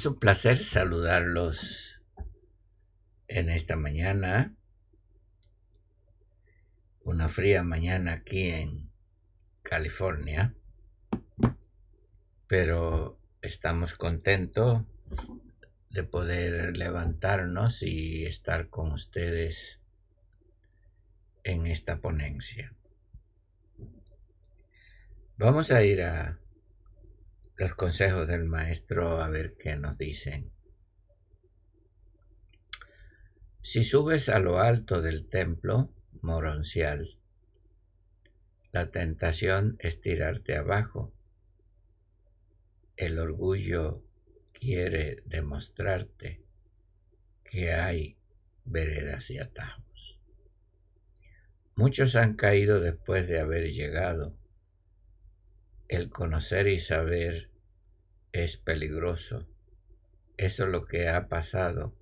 Es un placer saludarlos en esta mañana, una fría mañana aquí en California, pero estamos contentos de poder levantarnos y estar con ustedes en esta ponencia. Vamos a ir a los consejos del maestro a ver qué nos dicen. Si subes a lo alto del templo moroncial, la tentación es tirarte abajo. El orgullo quiere demostrarte que hay veredas y atajos. Muchos han caído después de haber llegado. El conocer y saber es peligroso. Eso es lo que ha pasado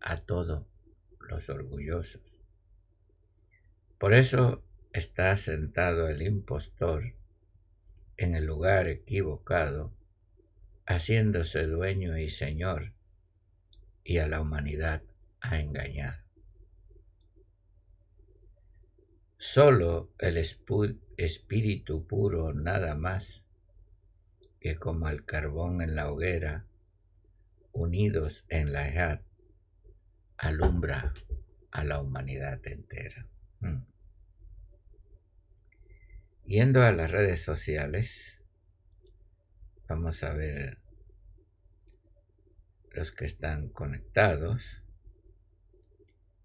a todos los orgullosos. Por eso está sentado el impostor en el lugar equivocado, haciéndose dueño y señor, y a la humanidad ha engañado. Solo el espíritu puro nada más que como el carbón en la hoguera, unidos en la edad, alumbra a la humanidad entera. Mm. Yendo a las redes sociales, vamos a ver los que están conectados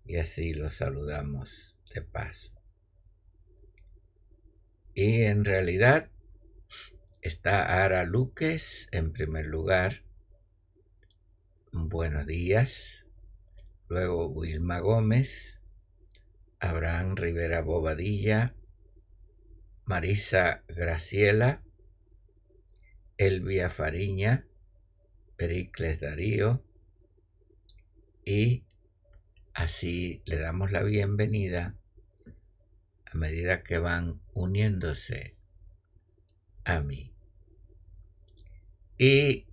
y así los saludamos de paso. Y en realidad Está Ara Luques en primer lugar. Buenos días. Luego Wilma Gómez, Abraham Rivera Bobadilla, Marisa Graciela, Elvia Fariña, Pericles Darío y así le damos la bienvenida a medida que van uniéndose a mí. Y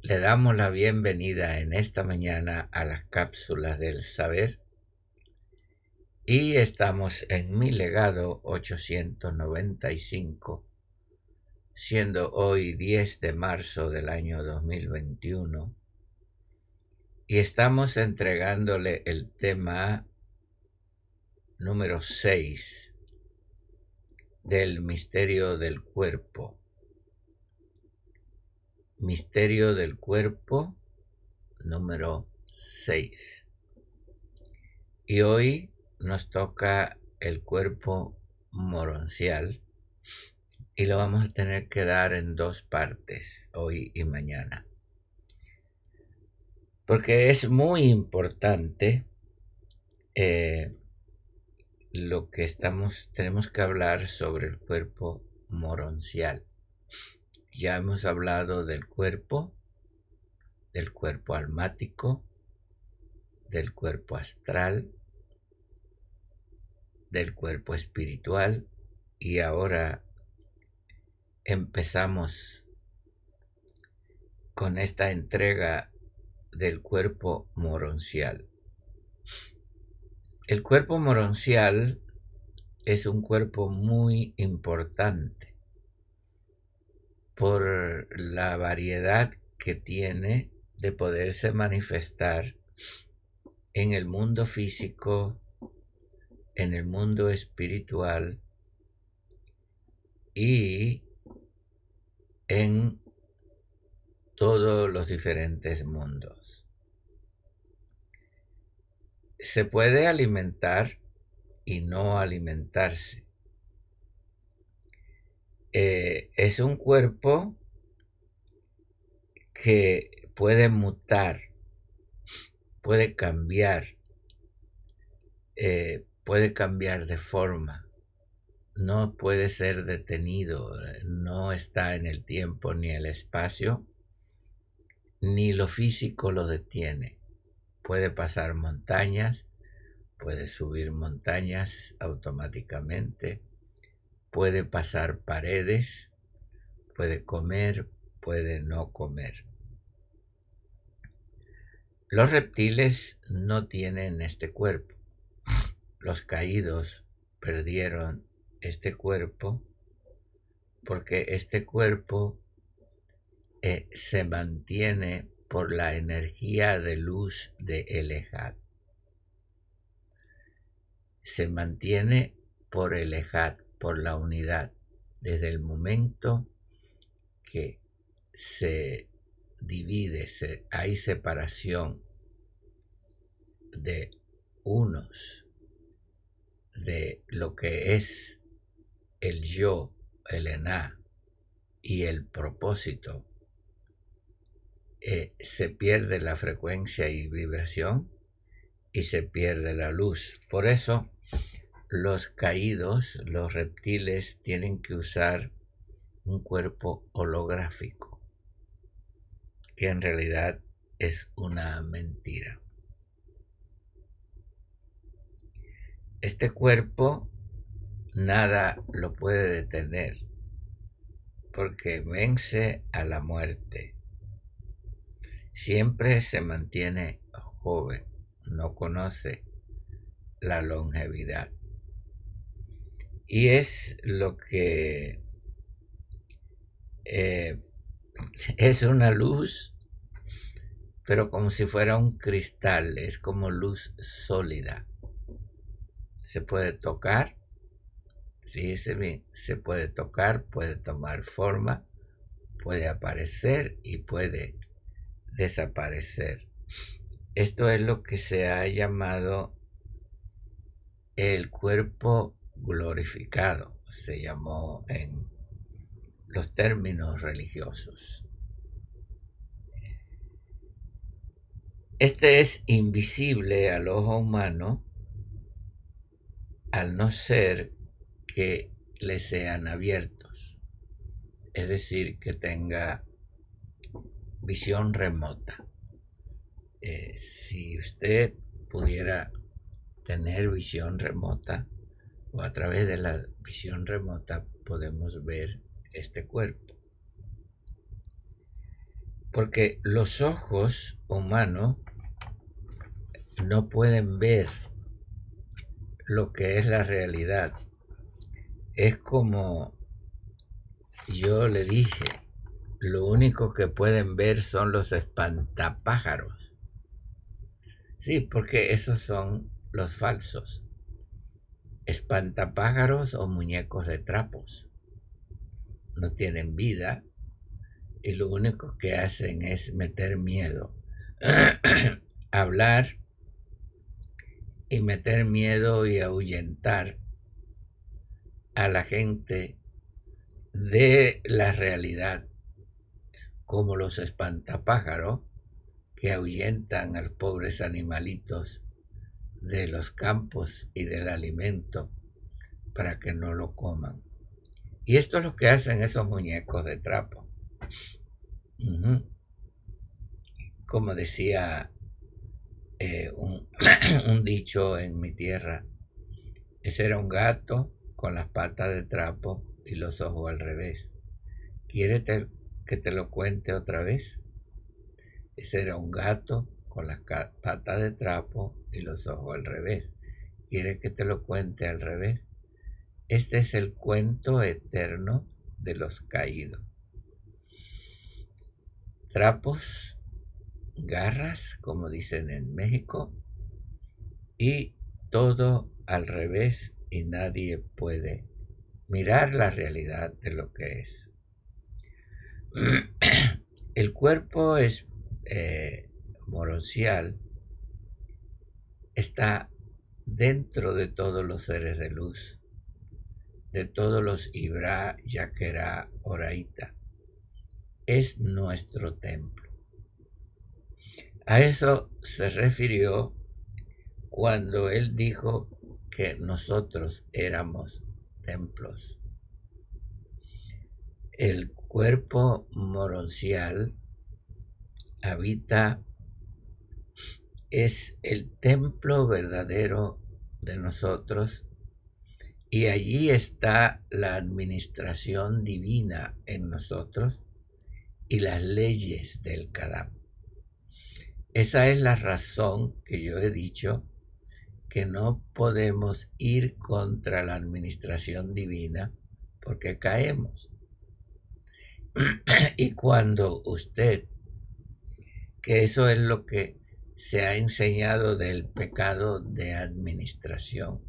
le damos la bienvenida en esta mañana a las cápsulas del saber. Y estamos en mi legado 895, siendo hoy 10 de marzo del año 2021. Y estamos entregándole el tema número 6 del misterio del cuerpo Misterio del cuerpo número 6. Y hoy nos toca el cuerpo moroncial y lo vamos a tener que dar en dos partes, hoy y mañana. Porque es muy importante eh, lo que estamos, tenemos que hablar sobre el cuerpo moroncial. Ya hemos hablado del cuerpo, del cuerpo almático, del cuerpo astral, del cuerpo espiritual y ahora empezamos con esta entrega del cuerpo moroncial. El cuerpo moroncial es un cuerpo muy importante por la variedad que tiene de poderse manifestar en el mundo físico, en el mundo espiritual y en todos los diferentes mundos. Se puede alimentar y no alimentarse. Eh, es un cuerpo que puede mutar, puede cambiar, eh, puede cambiar de forma, no puede ser detenido, no está en el tiempo ni el espacio, ni lo físico lo detiene. Puede pasar montañas, puede subir montañas automáticamente, puede pasar paredes, puede comer, puede no comer. Los reptiles no tienen este cuerpo. Los caídos perdieron este cuerpo porque este cuerpo eh, se mantiene por la energía de luz de Elejat. Se mantiene por Elejat, por la unidad, desde el momento que se divide, hay separación de unos de lo que es el yo, el ená y el propósito, eh, se pierde la frecuencia y vibración y se pierde la luz. Por eso los caídos, los reptiles, tienen que usar un cuerpo holográfico, que en realidad es una mentira. Este cuerpo nada lo puede detener porque vence a la muerte. Siempre se mantiene joven, no conoce la longevidad. Y es lo que eh, es una luz, pero como si fuera un cristal, es como luz sólida. Se puede tocar Fíjese bien, se puede tocar, puede tomar forma, puede aparecer y puede desaparecer. Esto es lo que se ha llamado el cuerpo glorificado, se llamó en los términos religiosos. Este es invisible al ojo humano al no ser que le sean abiertos, es decir, que tenga visión remota. Eh, si usted pudiera tener visión remota, o a través de la visión remota podemos ver este cuerpo. Porque los ojos humanos no pueden ver lo que es la realidad es como yo le dije, lo único que pueden ver son los espantapájaros. Sí, porque esos son los falsos. Espantapájaros o muñecos de trapos. No tienen vida y lo único que hacen es meter miedo. Hablar y meter miedo y ahuyentar a la gente de la realidad, como los espantapájaros que ahuyentan a los pobres animalitos de los campos y del alimento para que no lo coman. Y esto es lo que hacen esos muñecos de trapo. Como decía eh, un, un dicho en mi tierra, ese era un gato con las patas de trapo y los ojos al revés. ¿Quiere que te lo cuente otra vez? Ese era un gato con las patas de trapo y los ojos al revés. ¿Quiere que te lo cuente al revés? Este es el cuento eterno de los caídos. Trapos, garras, como dicen en México, y todo al revés y nadie puede mirar la realidad de lo que es. El cuerpo es eh, moroncial, está dentro de todos los seres de luz, de todos los Ibra, Yaquera, Oraita. Es nuestro templo. A eso se refirió cuando él dijo que nosotros éramos templos. El cuerpo moroncial habita, es el templo verdadero de nosotros y allí está la administración divina en nosotros y las leyes del Kadam. Esa es la razón que yo he dicho que no podemos ir contra la administración divina porque caemos. y cuando usted, que eso es lo que se ha enseñado del pecado de administración,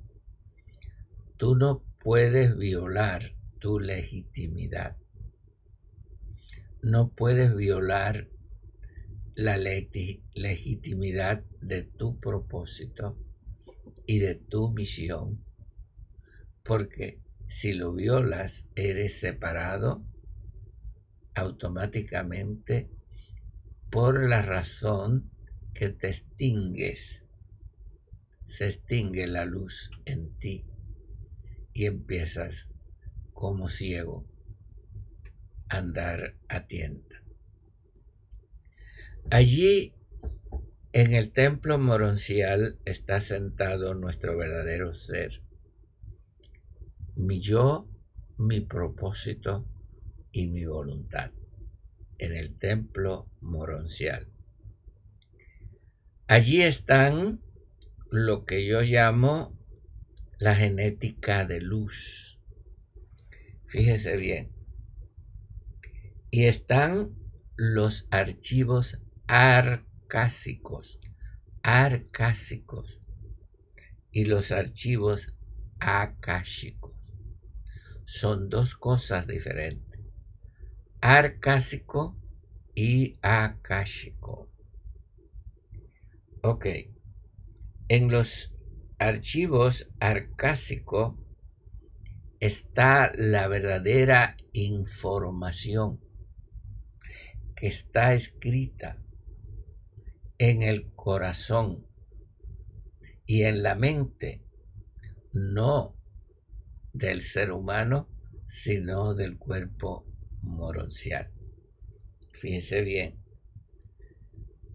tú no puedes violar tu legitimidad. No puedes violar la legitimidad de tu propósito y de tu misión, porque si lo violas, eres separado automáticamente por la razón que te extingues. Se extingue la luz en ti y empiezas como ciego a andar a tienda. Allí en el templo moroncial está sentado nuestro verdadero ser, mi yo, mi propósito y mi voluntad, en el templo moroncial. Allí están lo que yo llamo la genética de luz. Fíjese bien. Y están los archivos ar arcásicos, arcásicos y los archivos akáshicos. Son dos cosas diferentes. Arcásico y akáshico. Ok. En los archivos arcásicos está la verdadera información que está escrita en el corazón y en la mente, no del ser humano, sino del cuerpo moroncial. Fíjense bien,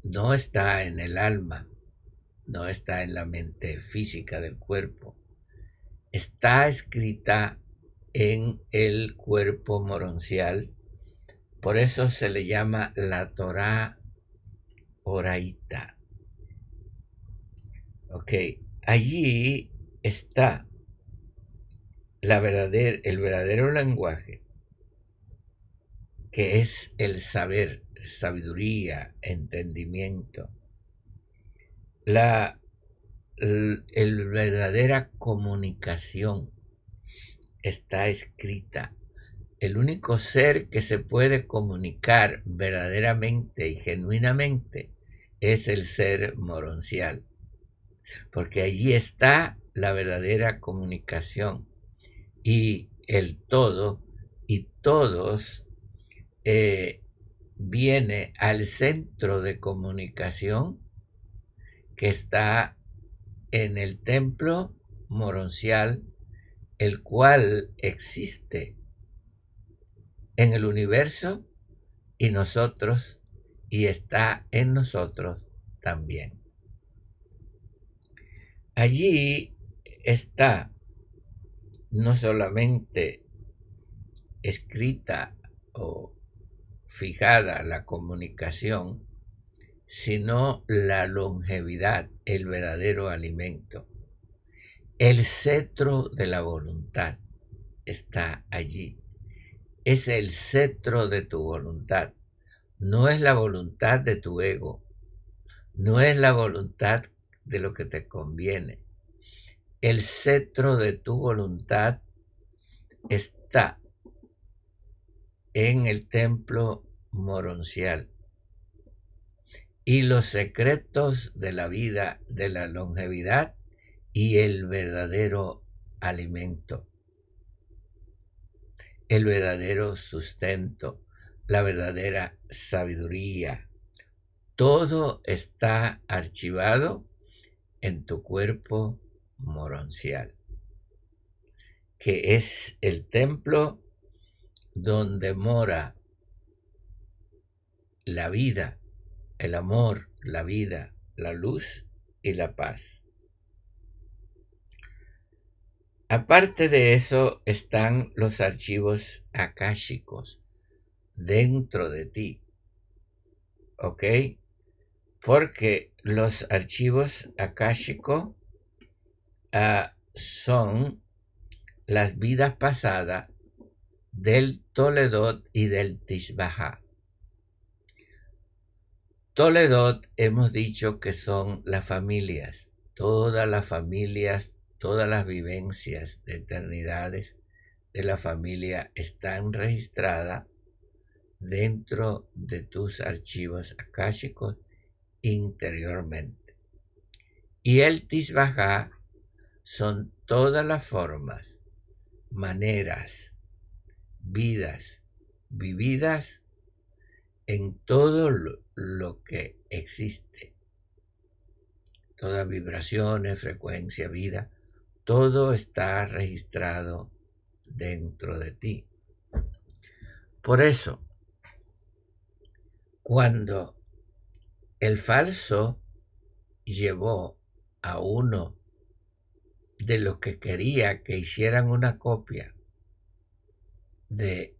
no está en el alma, no está en la mente física del cuerpo, está escrita en el cuerpo moroncial, por eso se le llama la Torah Oraita. Ok, allí está la el verdadero lenguaje, que es el saber, sabiduría, entendimiento, la verdadera comunicación está escrita. El único ser que se puede comunicar verdaderamente y genuinamente es el ser moroncial, porque allí está la verdadera comunicación y el todo y todos eh, viene al centro de comunicación que está en el templo moroncial, el cual existe en el universo y nosotros y está en nosotros también. Allí está no solamente escrita o fijada la comunicación, sino la longevidad, el verdadero alimento. El cetro de la voluntad está allí es el cetro de tu voluntad. No es la voluntad de tu ego. No es la voluntad de lo que te conviene. El cetro de tu voluntad está en el templo moroncial y los secretos de la vida, de la longevidad y el verdadero alimento, el verdadero sustento, la verdadera sabiduría. Todo está archivado en tu cuerpo moroncial, que es el templo donde mora la vida, el amor, la vida, la luz y la paz. Aparte de eso están los archivos akáshicos dentro de ti. ¿Ok? Porque los archivos akáshicos ah, son las vidas pasadas del Toledot y del Tishbaha. Toledot hemos dicho que son las familias, todas las familias, todas las vivencias de eternidades de la familia están registradas dentro de tus archivos akáshicos interiormente. Y el Tishbaha son todas las formas, maneras, vidas vividas en todo lo, que existe. Todas vibraciones, frecuencia, vida, todo está registrado dentro de ti. Por eso, cuando el falso llevó a uno de los que quería que hicieran una copia de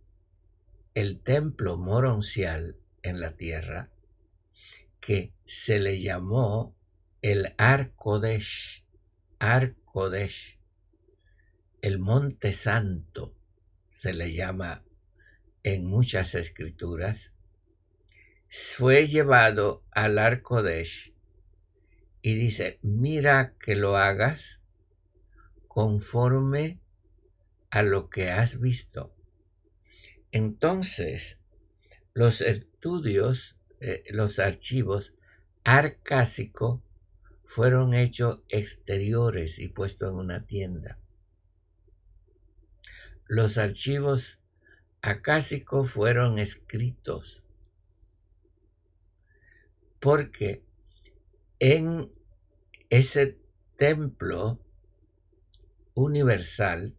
el templo moroncial en la tierra, que se le llamó el Arkodesh, Arkodesh, el Monte Santo, se le llama en muchas escrituras, fue llevado al Arkodesh y dice, mira que lo hagas conforme a lo que has visto entonces, los estudios, eh, los archivos arcásicos fueron hechos exteriores y puestos en una tienda. Los archivos acásicos fueron escritos porque en ese templo universal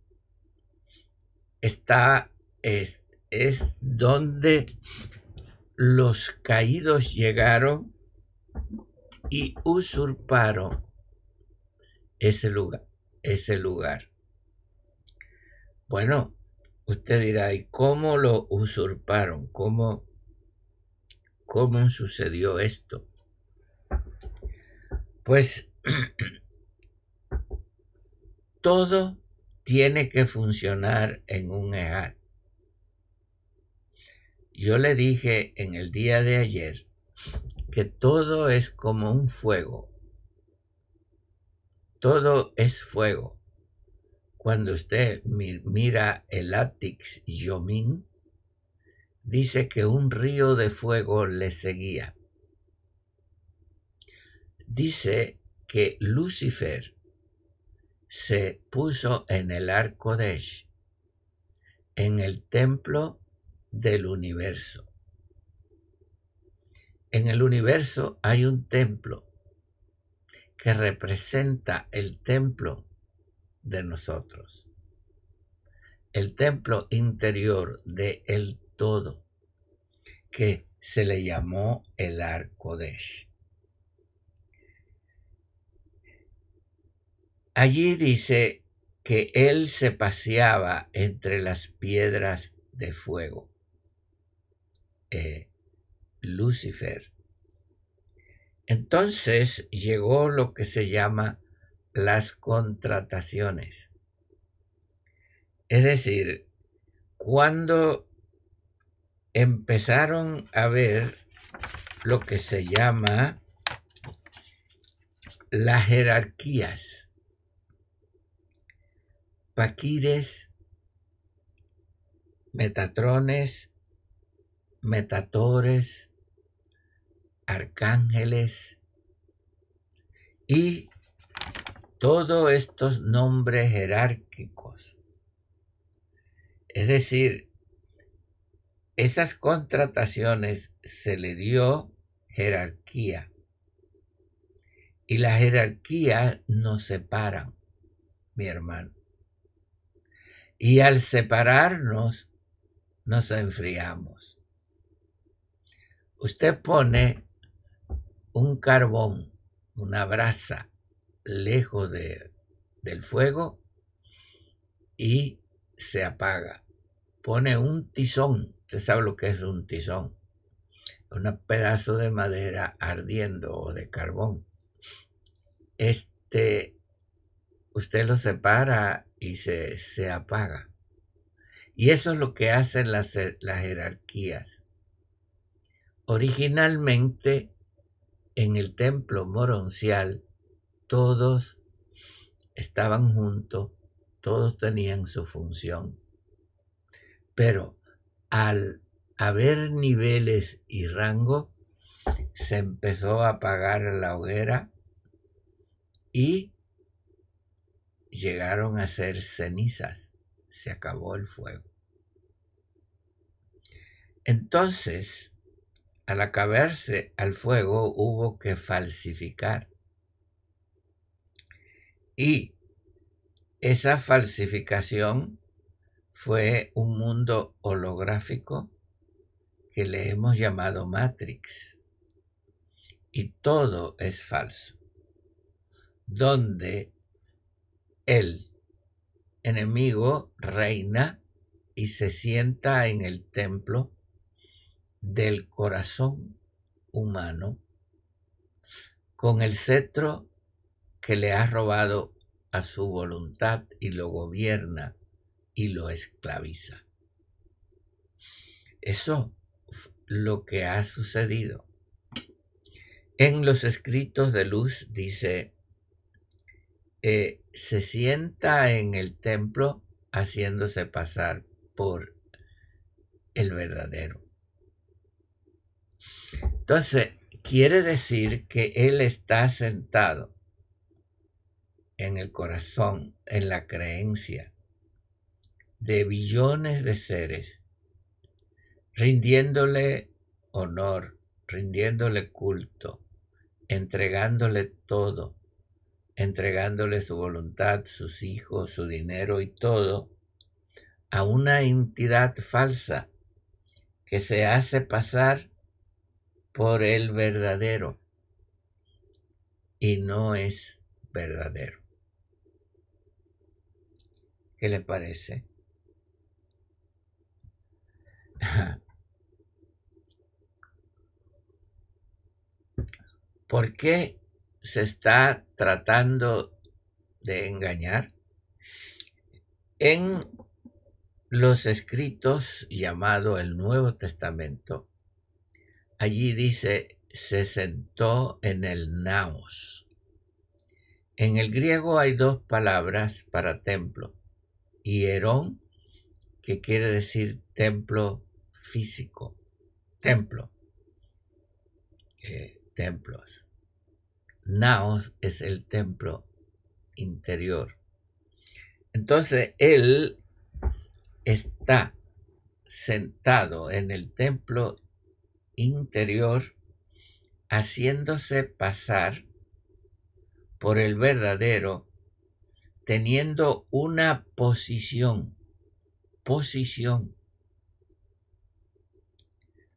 está este, es donde los caídos llegaron y usurparon ese lugar, ese lugar. Bueno, usted dirá, ¿y cómo lo usurparon? ¿Cómo, cómo sucedió esto? Pues todo tiene que funcionar en un EAT. Yo le dije en el día de ayer que todo es como un fuego. Todo es fuego. Cuando usted mira el Atix Yomin, dice que un río de fuego le seguía. Dice que Lucifer se puso en el arco de en el templo del universo. En el universo hay un templo que representa el templo de nosotros, el templo interior de el todo, que se le llamó el Arkodesh. Allí dice que él se paseaba entre las piedras de fuego. Eh, Lucifer. Entonces llegó lo que se llama las contrataciones. Es decir, cuando empezaron a ver lo que se llama las jerarquías, paquires, metatrones, metatores, arcángeles y todos estos nombres jerárquicos. Es decir, esas contrataciones se le dio jerarquía. Y la jerarquía nos separan, mi hermano. Y al separarnos, nos enfriamos. Usted pone un carbón, una brasa, lejos de, del fuego y se apaga. Pone un tizón, usted sabe lo que es un tizón, un pedazo de madera ardiendo o de carbón. Este, usted lo separa y se, se apaga. Y eso es lo que hacen las, las jerarquías. Originalmente, en el templo moroncial, todos estaban juntos, todos tenían su función. Pero al haber niveles y rango, se empezó a apagar la hoguera y llegaron a ser cenizas. Se acabó el fuego. Entonces, al acabarse al fuego, hubo que falsificar. Y esa falsificación fue un mundo holográfico que le hemos llamado Matrix. Y todo es falso. Donde el enemigo reina y se sienta en el templo del corazón humano con el cetro que le ha robado a su voluntad y lo gobierna y lo esclaviza. Eso es lo que ha sucedido. En los escritos de luz dice, eh, se sienta en el templo haciéndose pasar por el verdadero. Entonces, quiere decir que Él está sentado en el corazón, en la creencia de billones de seres, rindiéndole honor, rindiéndole culto, entregándole todo, entregándole su voluntad, sus hijos, su dinero y todo, a una entidad falsa que se hace pasar por el verdadero y no es verdadero. ¿Qué le parece? ¿Por qué se está tratando de engañar? En los escritos llamado el Nuevo Testamento, allí dice, se sentó en el naos. En el griego hay dos palabras para templo, hierón, que quiere decir templo físico, templo, eh, templos. Naos es el templo interior. Entonces, él está sentado en el templo interior haciéndose pasar por el verdadero teniendo una posición, posición.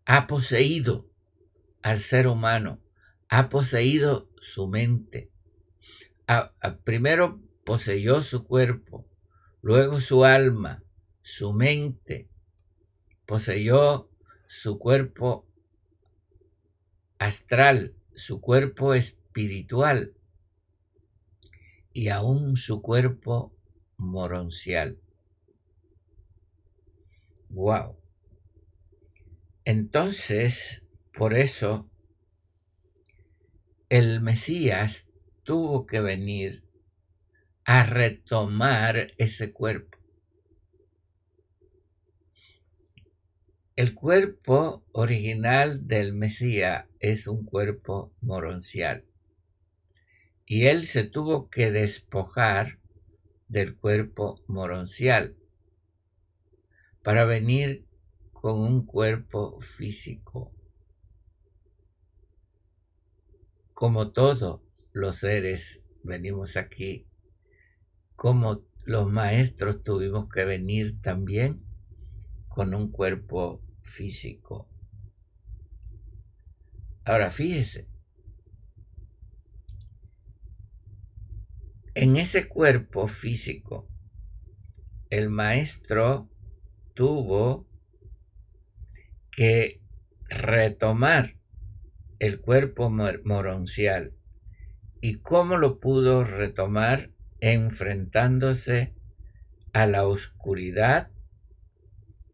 Ha poseído al ser humano, ha poseído su mente. primero poseyó su cuerpo, luego su alma, su mente, poseyó su cuerpo astral, su cuerpo espiritual, y aún su cuerpo moroncial. Wow. Entonces, por eso, el Mesías tuvo que venir a retomar ese cuerpo. El cuerpo original del Mesías es un cuerpo moroncial. Y él se tuvo que despojar del cuerpo moroncial para venir con un cuerpo físico. Como todos los seres venimos aquí, como los maestros tuvimos que venir también con un cuerpo físico. Ahora fíjese, en ese cuerpo físico, el maestro tuvo que retomar el cuerpo moroncial. ¿Y cómo lo pudo retomar? Enfrentándose a la oscuridad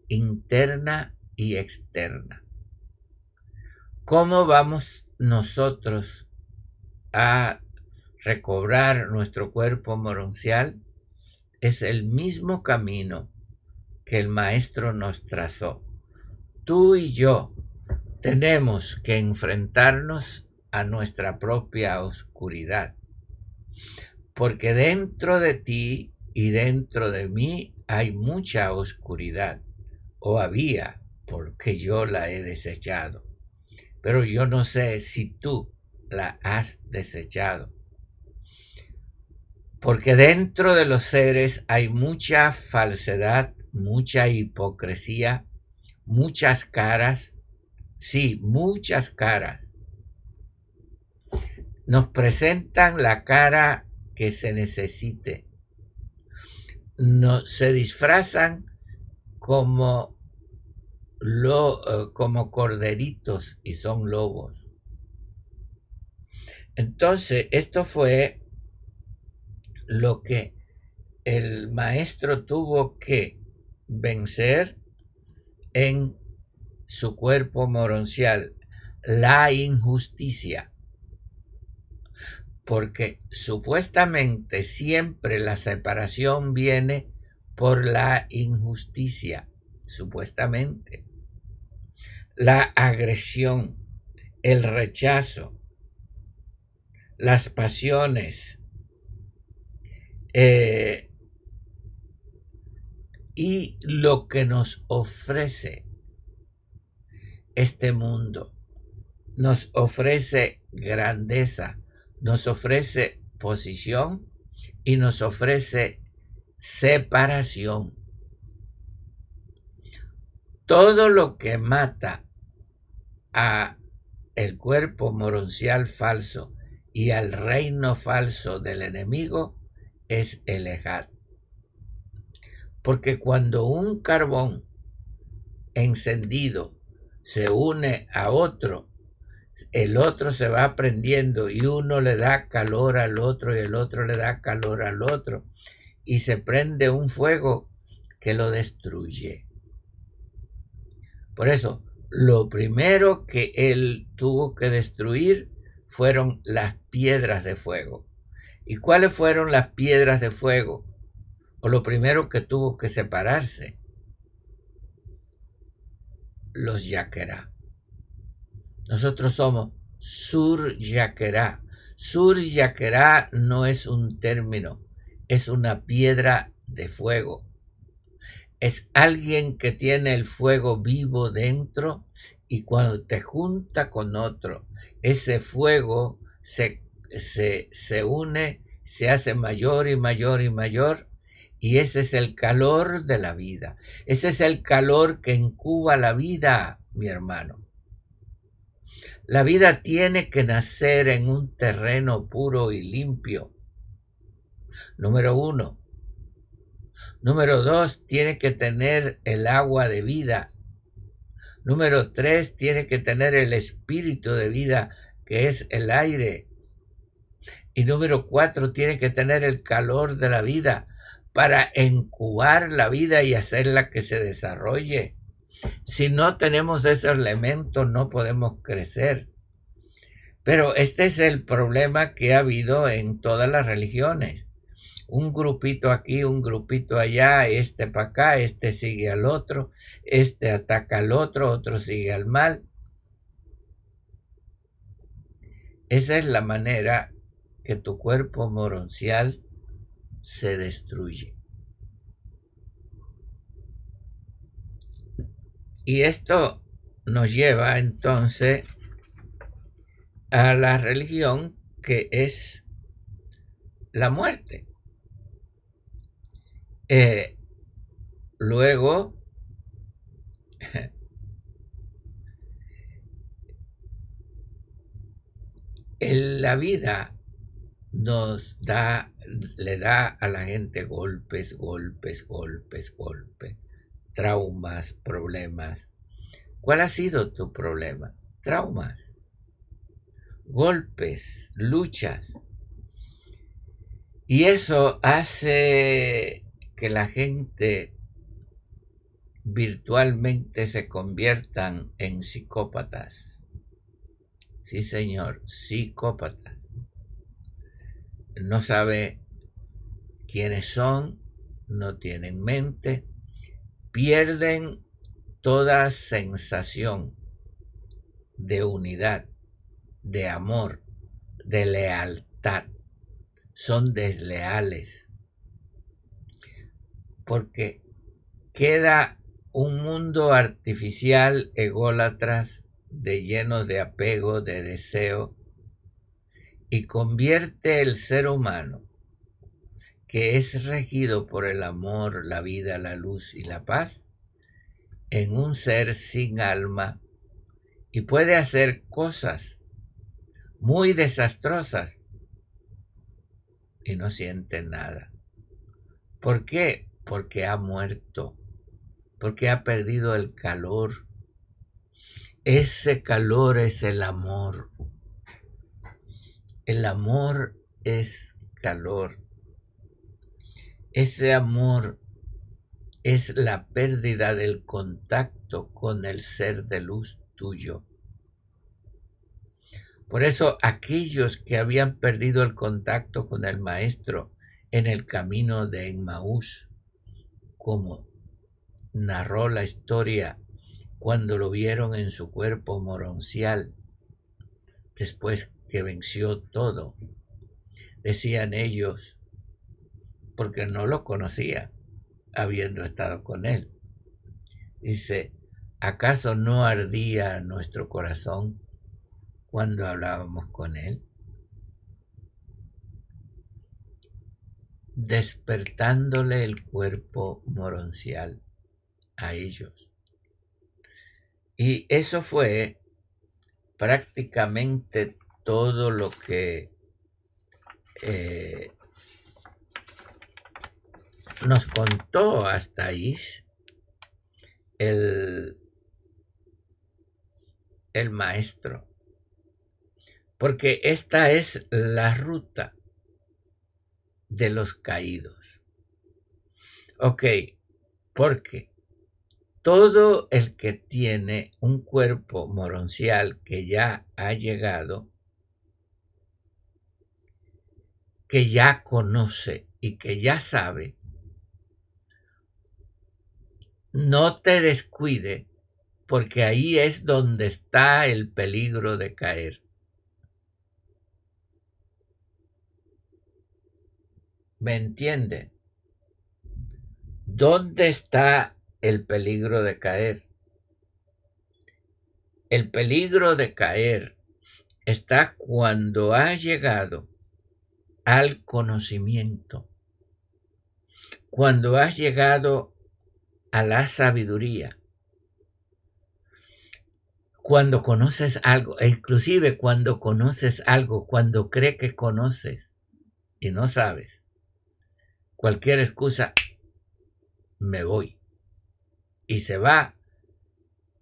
interna y externa. ¿Cómo vamos nosotros a recobrar nuestro cuerpo moroncial? Es el mismo camino que el Maestro nos trazó tú y yo tenemos que enfrentarnos a nuestra propia oscuridad. Porque dentro de ti y dentro de mí hay mucha oscuridad, o había, porque yo la he desechado. Pero yo no sé si tú la has desechado. Porque dentro de los seres hay mucha falsedad, mucha hipocresía, muchas caras, sí, muchas caras. Nos presentan la cara que se necesite. No, se disfrazan como, lo, eh, como corderitos y son lobos. Entonces, esto fue lo que el maestro tuvo que vencer en su cuerpo moroncial la injusticia, porque supuestamente siempre la separación viene por la injusticia, supuestamente. La agresión, el rechazo, las pasiones, eh, y lo que nos ofrece este mundo. Nos ofrece grandeza, nos ofrece posición y nos ofrece separación. Todo lo que mata a el cuerpo moroncial falso y al reino falso del enemigo es el porque cuando un carbón encendido se une a otro, el otro se va prendiendo y uno le da calor al otro y el otro le da calor al otro y se prende un fuego que lo destruye. Por eso, lo primero que él tuvo que destruir fueron las piedras de fuego. ¿Y cuáles fueron las piedras de fuego? o lo primero que tuvo que separarse, los yaquerá. Nosotros somos sur yaquerá. Sur yaquerá no es un término, es una piedra de fuego. Es alguien que tiene el fuego vivo dentro y cuando te junta con otro, ese fuego se, se, se une, se hace mayor y mayor y mayor y ese es el calor de la vida. Ese es el calor que incuba la vida, mi hermano. La vida tiene que nacer en un terreno puro y limpio. Número uno. Número dos, tiene que tener el agua de vida. Número tres, tiene que tener el espíritu de vida, que es el aire. Y número cuatro, tiene que tener el calor de la vida, para incubar la vida y hacerla que se desarrolle. Si no tenemos ese elemento, no podemos crecer. Pero este es el problema que ha habido en todas las religiones. Un grupito aquí, un grupito allá, este para acá, este sigue al otro, este ataca al otro, otro sigue al mal. Esa es la manera que tu cuerpo moroncial se destruye. Y esto nos lleva entonces a la religión que es la muerte. Eh, luego, en la vida nos da, le da a la gente golpes, golpes, golpes, golpes, traumas, problemas. ¿Cuál ha sido tu problema? Traumas, golpes, luchas. Y eso hace que la gente virtualmente se conviertan en psicópatas. Sí, señor, psicópatas. No sabe quiénes son, no tienen mente, pierden toda sensación de unidad, de amor, de lealtad. Son desleales porque queda un mundo artificial ególatras de lleno de apego, de deseo, y convierte el ser humano, que es regido por el amor, la vida, la luz y la paz, en un ser sin alma y puede hacer cosas muy desastrosas y no siente nada. ¿Por qué? Porque ha muerto, porque ha perdido el calor. Ese calor es el amor. El amor es calor. Ese amor es la pérdida del contacto con el ser de luz tuyo. Por eso aquellos que habían perdido el contacto con el Maestro en el camino de Emmaús, como narró la historia cuando lo vieron en su cuerpo moroncial, después que venció todo. Decían ellos, porque no lo conocía, habiendo estado con él. Dice, ¿acaso no ardía nuestro corazón cuando hablábamos con él? Despertándole el cuerpo moroncial a ellos. Y eso fue prácticamente todo lo que eh, nos contó hasta ahí el, el maestro. Porque esta es la ruta de los caídos. Ok, porque todo el que tiene un cuerpo moroncial que ya ha llegado, que ya conoce y que ya sabe, no te descuide porque ahí es donde está el peligro de caer. ¿Me entiende? ¿Dónde está el peligro de caer? El peligro de caer está cuando ha llegado al conocimiento, cuando has llegado a la sabiduría, cuando conoces algo, e inclusive cuando conoces algo, cuando cree que conoces y no sabes cualquier excusa, me voy. Y se va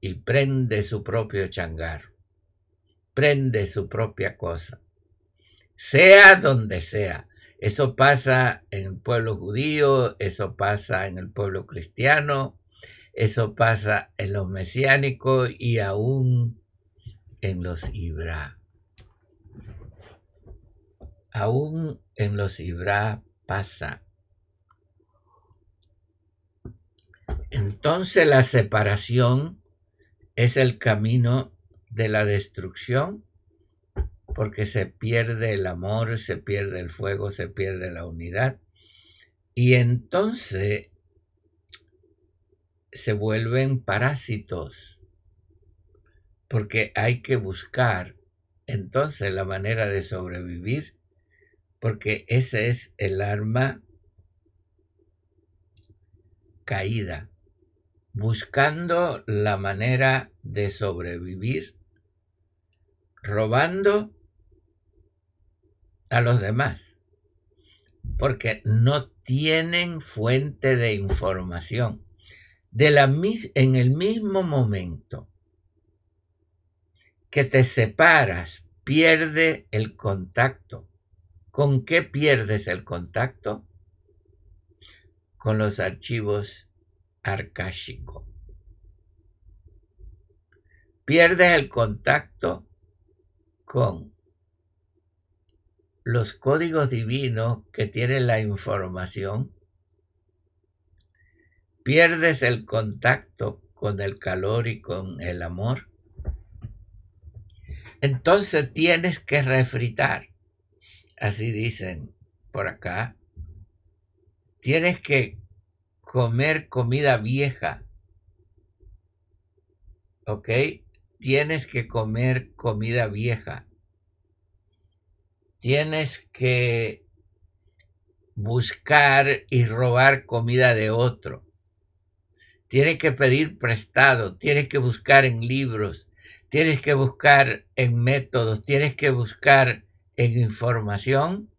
y prende su propio changar, prende su propia cosa, sea donde sea. Eso pasa en el pueblo judío, eso pasa en el pueblo cristiano, eso pasa en los mesiánicos y aún en los Ibra. Aún en los Ibra pasa. Entonces la separación es el camino de la destrucción porque se pierde el amor, se pierde el fuego, se pierde la unidad. Y entonces se vuelven parásitos, porque hay que buscar entonces la manera de sobrevivir, porque ese es el arma caída, buscando la manera de sobrevivir, robando a los demás, porque no tienen fuente de información. De la, en el mismo momento que te separas, pierde el contacto. ¿Con qué pierdes el contacto? Con los archivos arcásicos. Pierdes el contacto con los códigos divinos que tiene la información, pierdes el contacto con el calor y con el amor, entonces tienes que refritar. Así dicen por acá. Tienes que comer comida vieja. ¿Ok? Tienes que comer comida vieja tienes que buscar y robar comida de otro. Tienes que pedir prestado, tienes que buscar en libros, tienes que buscar en métodos, tienes que buscar en información.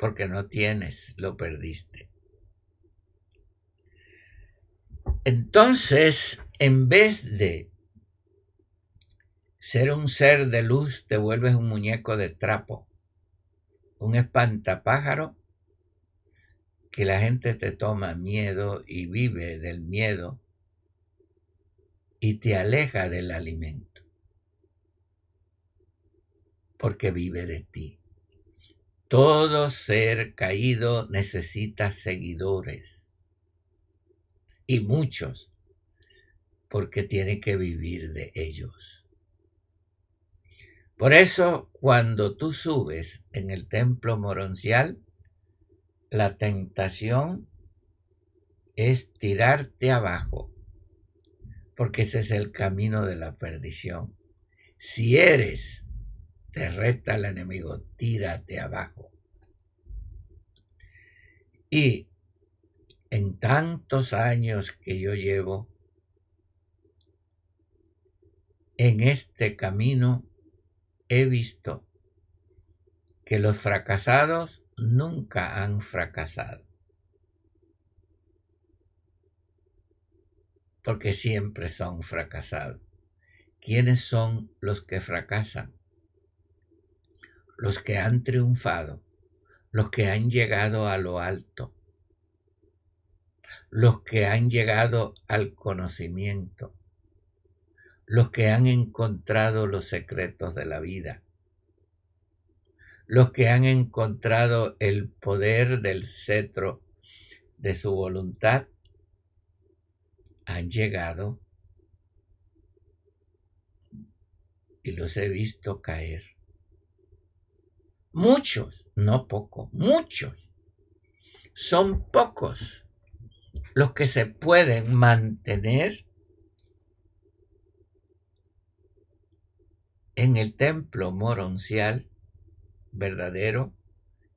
Porque no tienes, lo perdiste. Entonces, en vez de ser un ser de luz, te vuelves un muñeco de trapo, un espantapájaro que la gente te toma miedo y vive del miedo y te aleja del alimento, porque vive de ti. Todo ser caído necesita seguidores y muchos, porque tiene que vivir de ellos. Por eso, cuando tú subes en el templo moroncial, la tentación es tirarte abajo, porque ese es el camino de la perdición. Si eres, te reta el enemigo, tírate abajo. Y en tantos años que yo llevo en este camino, he visto que los fracasados nunca han fracasado. Porque siempre son fracasados. ¿Quiénes son los que fracasan? Los que han triunfado, los que han llegado a lo alto, los que han llegado al conocimiento, los que han encontrado los secretos de la vida, los que han encontrado el poder del cetro de su voluntad, han llegado y los he visto caer. Muchos, no pocos, muchos. Son pocos los que se pueden mantener en el templo moroncial verdadero,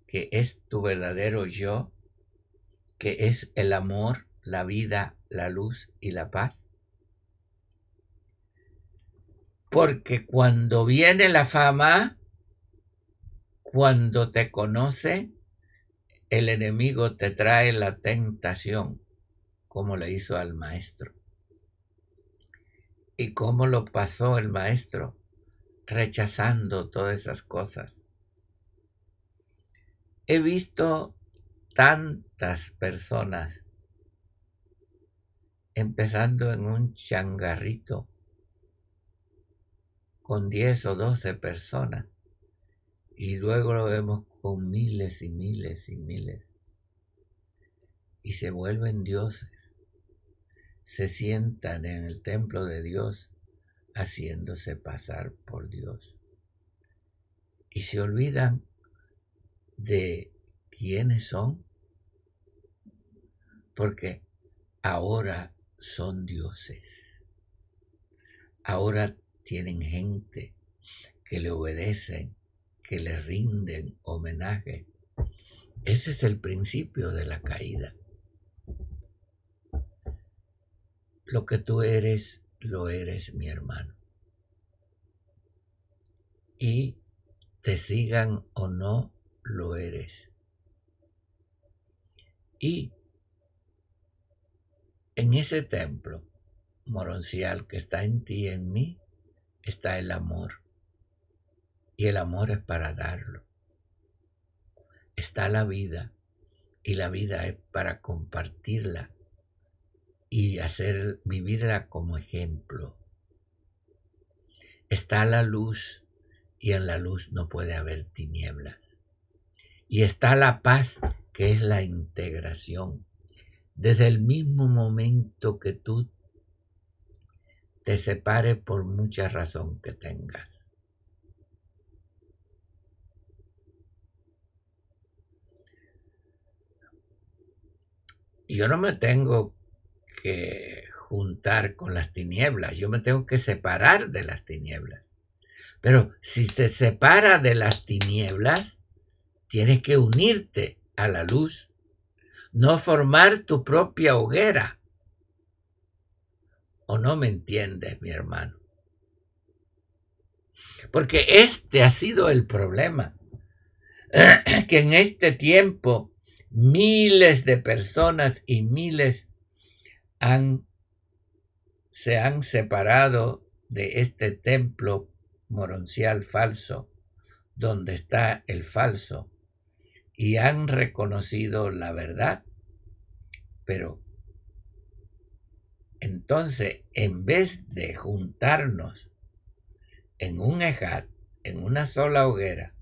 que es tu verdadero yo, que es el amor, la vida, la luz y la paz. Porque cuando viene la fama, cuando te conoce, el enemigo te trae la tentación como le hizo al maestro. ¿Y cómo lo pasó el maestro? Rechazando todas esas cosas. He visto tantas personas empezando en un changarrito con 10 o 12 personas y luego lo vemos con miles y miles y miles. Y se vuelven dioses. Se sientan en el templo de Dios haciéndose pasar por Dios. Y se olvidan de quiénes son. Porque ahora son dioses. Ahora tienen gente que le obedecen, que le rinden homenaje. Ese es el principio de la caída. Lo que tú eres, lo eres mi hermano. Y te sigan o no, lo eres. Y en ese templo moroncial que está en ti y en mí, está el amor. Y el amor es para darlo. Está la vida y la vida es para compartirla y hacer vivirla como ejemplo. Está la luz y en la luz no puede haber tinieblas. Y está la paz que es la integración. Desde el mismo momento que tú te separe por mucha razón que tengas. Yo no me tengo que juntar con las tinieblas, yo me tengo que separar de las tinieblas. Pero si te separa de las tinieblas, tienes que unirte a la luz, no formar tu propia hoguera. ¿O no me entiendes, mi hermano? Porque este ha sido el problema. Que en este tiempo miles de personas y miles se han separado de este templo moroncial falso, donde está el falso, y han reconocido la verdad, pero entonces, en vez de juntarnos en un ejat, en una sola hoguera,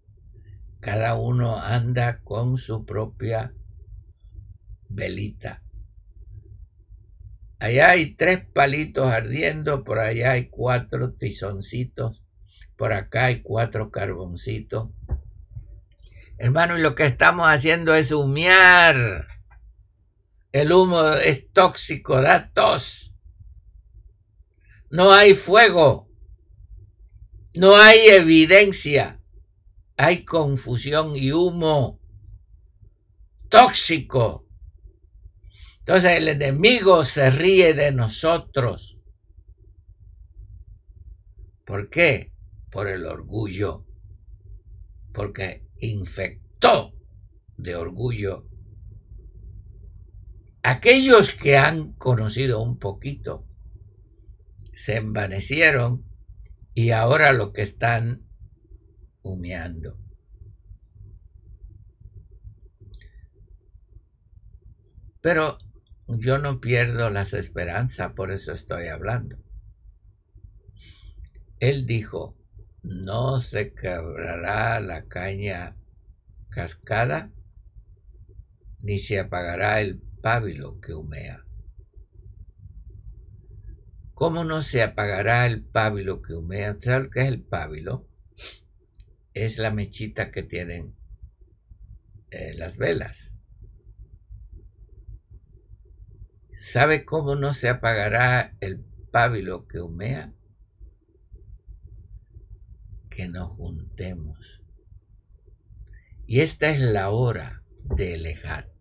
cada uno anda con su propia velita. Allá hay tres palitos ardiendo, por allá hay cuatro tizoncitos, por acá hay cuatro carboncitos. Hermano, y lo que estamos haciendo es humear. El humo es tóxico, da tos. No hay fuego. No hay evidencia. Hay confusión y humo tóxico. Entonces el enemigo se ríe de nosotros. ¿Por qué? Por el orgullo. Porque infectó de orgullo aquellos que han conocido un poquito se envanecieron y ahora lo que están humeando. Pero yo no pierdo las esperanzas, por eso estoy hablando. Él dijo, no se quebrará la caña cascada, ni se apagará el pábilo que humea. ¿Cómo no se apagará el pábilo que humea? ¿Sabes qué es el pábilo? Es la mechita que tienen eh, las velas. ¿Sabe cómo no se apagará el pábilo que humea? Que nos juntemos. Y esta es la hora de elejar,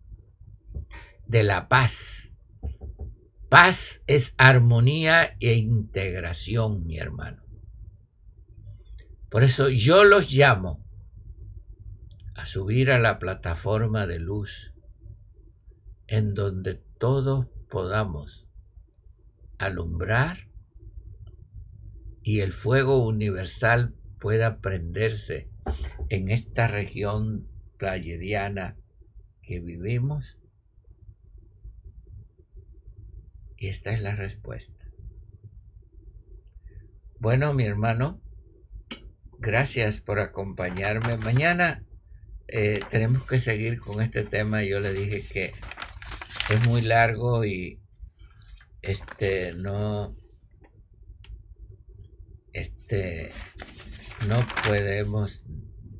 de la paz Paz es armonía e integración, mi hermano. Por eso yo los llamo a subir a la plataforma de luz en donde todos podamos alumbrar y el fuego universal pueda prenderse en esta región playediana que vivimos Y esta es la respuesta. Bueno, mi hermano, gracias por acompañarme. Mañana eh, tenemos que seguir con este tema. Yo le dije que es muy largo y este no este no podemos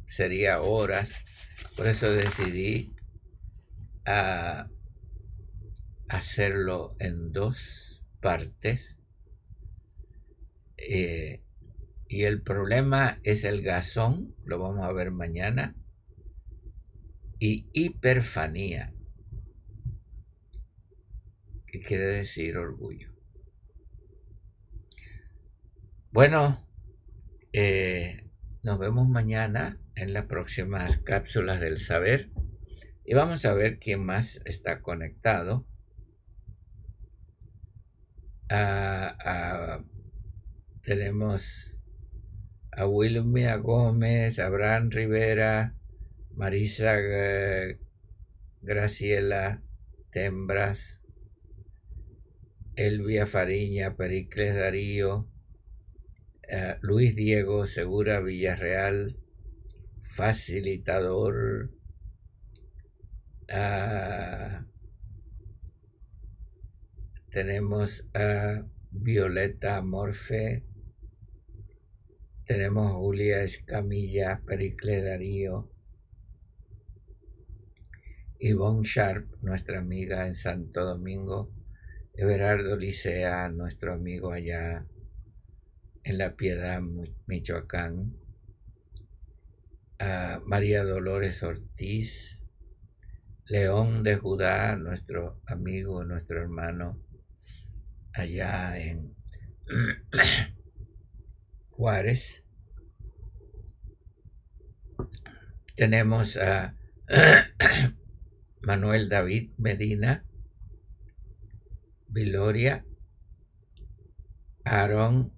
sería horas. Por eso decidí a hacerlo en dos partes. Eh, y el problema es el gasón lo vamos a ver mañana y hiperfanía que quiere decir orgullo bueno, eh, nos vemos mañana en las próximas cápsulas del saber y vamos a ver quién más está conectado. Ah, ah, tenemos a Wilmia Gómez, Abraham Rivera, Marisa eh, Graciela Tembras, Elvia Fariña, Pericles Darío, eh, Luis Diego Segura Villarreal, facilitador. Ah, tenemos a Violeta Morfe, tenemos a Julia Escamilla, Pericle Darío, Yvonne Sharp, nuestra amiga en Santo Domingo, Everardo Licea, nuestro amigo allá en La Piedad, Michoacán, a María Dolores Ortiz, León de Judá, nuestro amigo, nuestro hermano, allá en Juárez. Tenemos a Manuel David Medina, Viloria, Aarón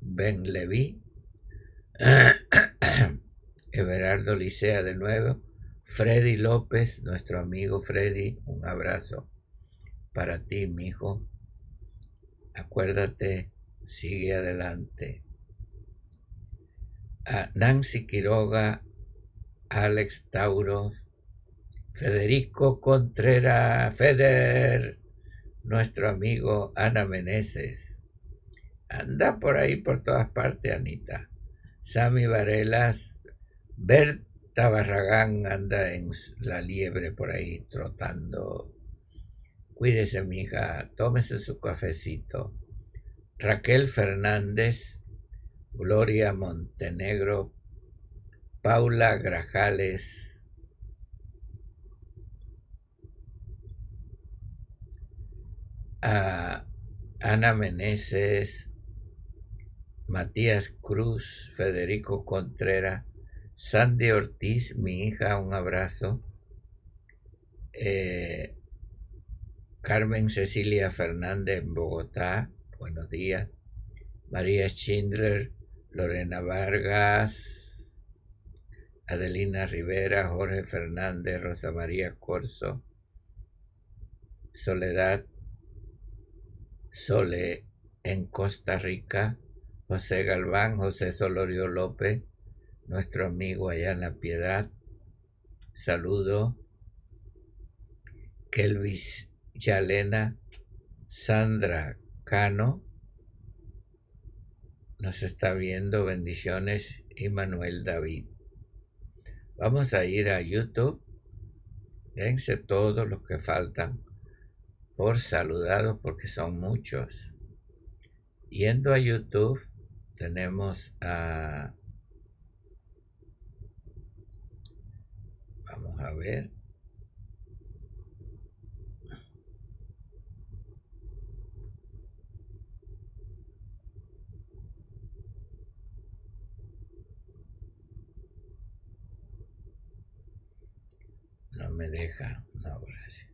Ben Leví, Everardo Licea de nuevo, Freddy López, nuestro amigo Freddy, un abrazo para ti, mi hijo. Acuérdate, sigue adelante. A Nancy Quiroga, Alex Tauro, Federico Contreras, Feder, nuestro amigo Ana Meneses, Anda por ahí por todas partes, Anita. Sammy Varelas, Berta Barragán anda en la liebre por ahí trotando. Cuídese, mija, tómese su cafecito. Raquel Fernández, Gloria Montenegro, Paula Grajales, Ana Meneses, Matías Cruz, Federico Contreras, Sandy Ortiz, mi hija, un abrazo. Eh, Carmen Cecilia Fernández en Bogotá, buenos días. María Schindler, Lorena Vargas, Adelina Rivera, Jorge Fernández, Rosa María Corso, Soledad Sole en Costa Rica, José Galván, José Solorio López, nuestro amigo allá en La Piedad. Saludo. Kelvis Yalena, Sandra Cano, nos está viendo, bendiciones, y Manuel David. Vamos a ir a YouTube. Dense todos los que faltan por saludados porque son muchos. Yendo a YouTube, tenemos. Vamos a ver. No me deja. No, gracias.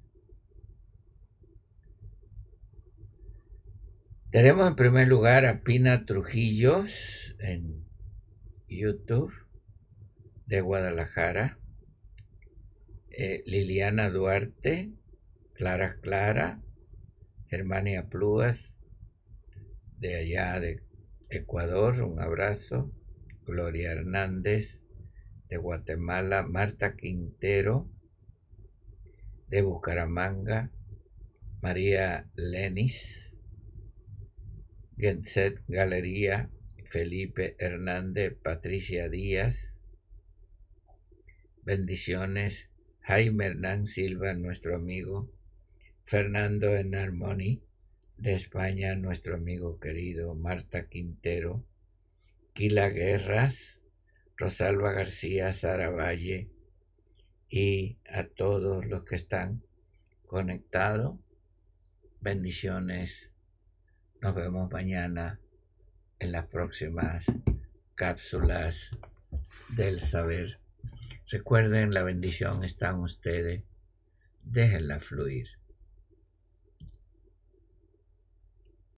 Tenemos en primer lugar a Pina Trujillos en YouTube de Guadalajara, eh, Liliana Duarte, Clara Clara, Germania Plúas de allá de Ecuador, un abrazo, Gloria Hernández, de Guatemala, Marta Quintero, de Bucaramanga, María Lenis, Genset Galería, Felipe Hernández, Patricia Díaz, bendiciones, Jaime Hernán Silva, nuestro amigo, Fernando Enarmoni, de España, nuestro amigo querido, Marta Quintero, Quila Guerras, Rosalba García, Sara Valle. Y a todos los que están conectados. Bendiciones. Nos vemos mañana en las próximas cápsulas del saber. Recuerden, la bendición está en ustedes. Déjenla fluir.